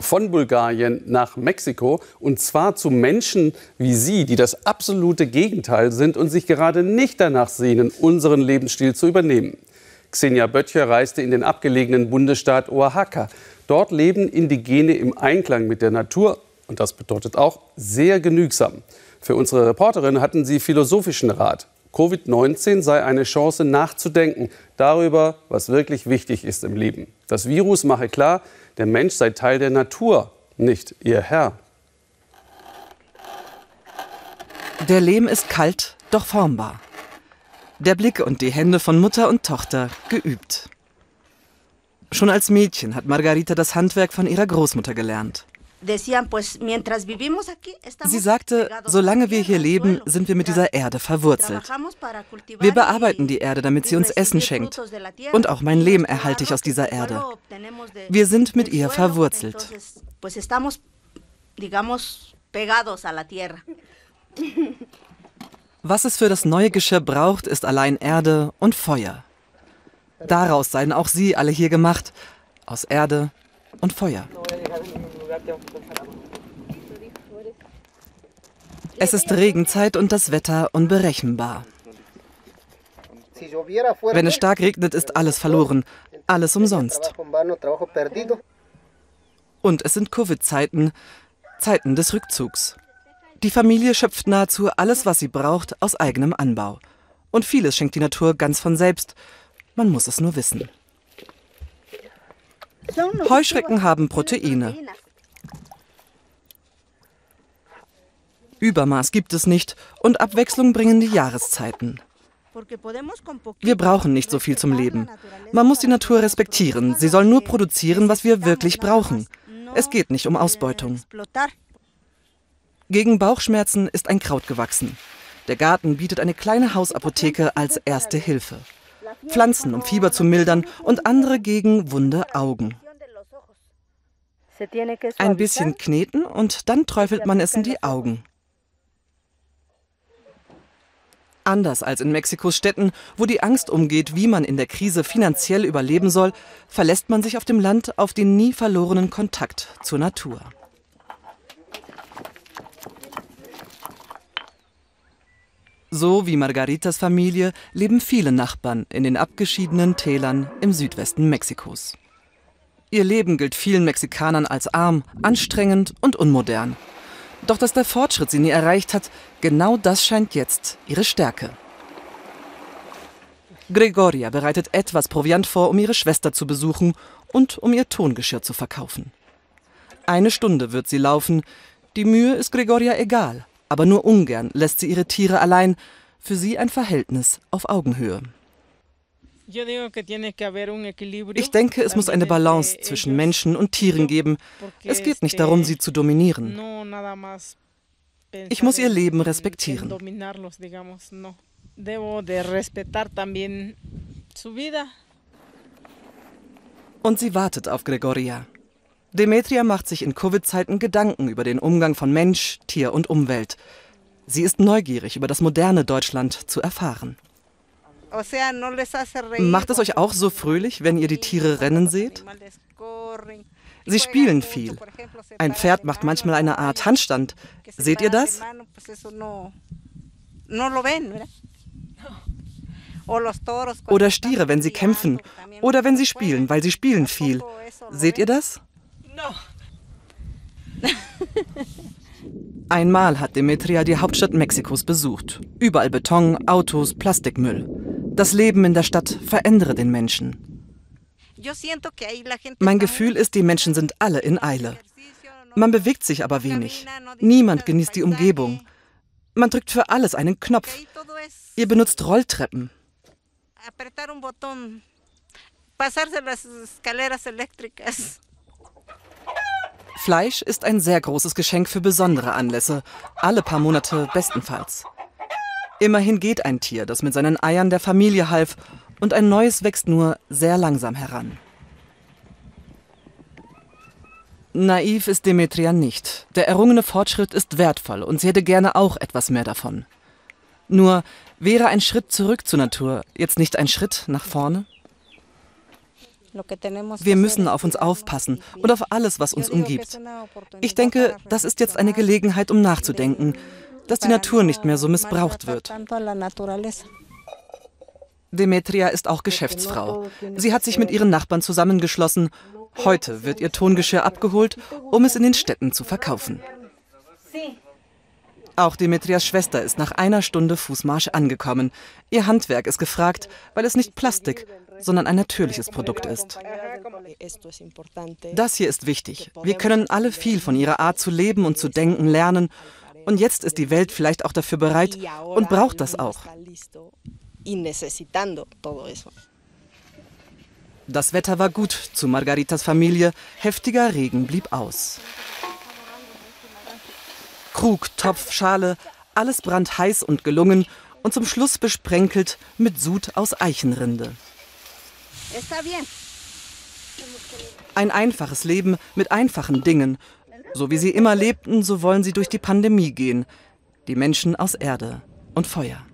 von Bulgarien nach Mexiko und zwar zu Menschen wie Sie, die das absolute Gegenteil sind und sich gerade nicht danach sehnen, unseren Lebensstil zu übernehmen. Xenia Böttcher reiste in den abgelegenen Bundesstaat Oaxaca. Dort leben Indigene im Einklang mit der Natur und das bedeutet auch sehr genügsam. Für unsere Reporterin hatten sie philosophischen Rat. Covid-19 sei eine Chance nachzudenken darüber, was wirklich wichtig ist im Leben. Das Virus mache klar, der Mensch sei Teil der Natur, nicht ihr Herr. Der Lehm ist kalt, doch formbar. Der Blick und die Hände von Mutter und Tochter geübt. Schon als Mädchen hat Margarita das Handwerk von ihrer Großmutter gelernt. Sie sagte, solange wir hier leben, sind wir mit dieser Erde verwurzelt. Wir bearbeiten die Erde, damit sie uns Essen schenkt. Und auch mein Leben erhalte ich aus dieser Erde. Wir sind mit ihr verwurzelt. Was es für das neue Geschirr braucht, ist allein Erde und Feuer. Daraus seien auch Sie alle hier gemacht, aus Erde und Feuer. Es ist Regenzeit und das Wetter unberechenbar. Wenn es stark regnet, ist alles verloren, alles umsonst. Und es sind Covid-Zeiten, Zeiten des Rückzugs. Die Familie schöpft nahezu alles, was sie braucht, aus eigenem Anbau. Und vieles schenkt die Natur ganz von selbst. Man muss es nur wissen. Heuschrecken haben Proteine. Übermaß gibt es nicht und Abwechslung bringen die Jahreszeiten. Wir brauchen nicht so viel zum Leben. Man muss die Natur respektieren. Sie soll nur produzieren, was wir wirklich brauchen. Es geht nicht um Ausbeutung. Gegen Bauchschmerzen ist ein Kraut gewachsen. Der Garten bietet eine kleine Hausapotheke als erste Hilfe. Pflanzen, um Fieber zu mildern und andere gegen wunde Augen. Ein bisschen kneten und dann träufelt man es in die Augen. Anders als in Mexikos Städten, wo die Angst umgeht, wie man in der Krise finanziell überleben soll, verlässt man sich auf dem Land auf den nie verlorenen Kontakt zur Natur. So wie Margaritas Familie leben viele Nachbarn in den abgeschiedenen Tälern im Südwesten Mexikos. Ihr Leben gilt vielen Mexikanern als arm, anstrengend und unmodern. Doch dass der Fortschritt sie nie erreicht hat, genau das scheint jetzt ihre Stärke. Gregoria bereitet etwas Proviant vor, um ihre Schwester zu besuchen und um ihr Tongeschirr zu verkaufen. Eine Stunde wird sie laufen. Die Mühe ist Gregoria egal, aber nur ungern lässt sie ihre Tiere allein. Für sie ein Verhältnis auf Augenhöhe. Ich denke, es muss eine Balance zwischen Menschen und Tieren geben. Es geht nicht darum, sie zu dominieren. Ich muss ihr Leben respektieren. Und sie wartet auf Gregoria. Demetria macht sich in Covid-Zeiten Gedanken über den Umgang von Mensch, Tier und Umwelt. Sie ist neugierig, über das moderne Deutschland zu erfahren. Macht es euch auch so fröhlich, wenn ihr die Tiere rennen seht? Sie spielen viel. Ein Pferd macht manchmal eine Art Handstand. Seht ihr das? Oder Stiere, wenn sie kämpfen. Oder wenn sie spielen, weil sie spielen viel. Seht ihr das? Einmal hat Demetria die Hauptstadt Mexikos besucht. Überall Beton, Autos, Plastikmüll. Das Leben in der Stadt verändere den Menschen. Mein Gefühl ist, die Menschen sind alle in Eile. Man bewegt sich aber wenig. Niemand genießt die Umgebung. Man drückt für alles einen Knopf. Ihr benutzt Rolltreppen. Fleisch ist ein sehr großes Geschenk für besondere Anlässe, alle paar Monate bestenfalls. Immerhin geht ein Tier, das mit seinen Eiern der Familie half, und ein neues wächst nur sehr langsam heran. Naiv ist Demetria nicht. Der errungene Fortschritt ist wertvoll und sie hätte gerne auch etwas mehr davon. Nur wäre ein Schritt zurück zur Natur jetzt nicht ein Schritt nach vorne? Wir müssen auf uns aufpassen und auf alles, was uns umgibt. Ich denke, das ist jetzt eine Gelegenheit, um nachzudenken, dass die Natur nicht mehr so missbraucht wird. Demetria ist auch Geschäftsfrau. Sie hat sich mit ihren Nachbarn zusammengeschlossen. Heute wird ihr Tongeschirr abgeholt, um es in den Städten zu verkaufen. Auch Demetrias Schwester ist nach einer Stunde Fußmarsch angekommen. Ihr Handwerk ist gefragt, weil es nicht Plastik, sondern ein natürliches Produkt ist. Das hier ist wichtig. Wir können alle viel von ihrer Art zu leben und zu denken lernen. Und jetzt ist die Welt vielleicht auch dafür bereit und braucht das auch. Das Wetter war gut zu Margaritas Familie. Heftiger Regen blieb aus. Krug, Topf, Schale, alles brandheiß und gelungen und zum Schluss besprenkelt mit Sud aus Eichenrinde. Ein einfaches Leben mit einfachen Dingen. So wie sie immer lebten, so wollen sie durch die Pandemie gehen. Die Menschen aus Erde und Feuer.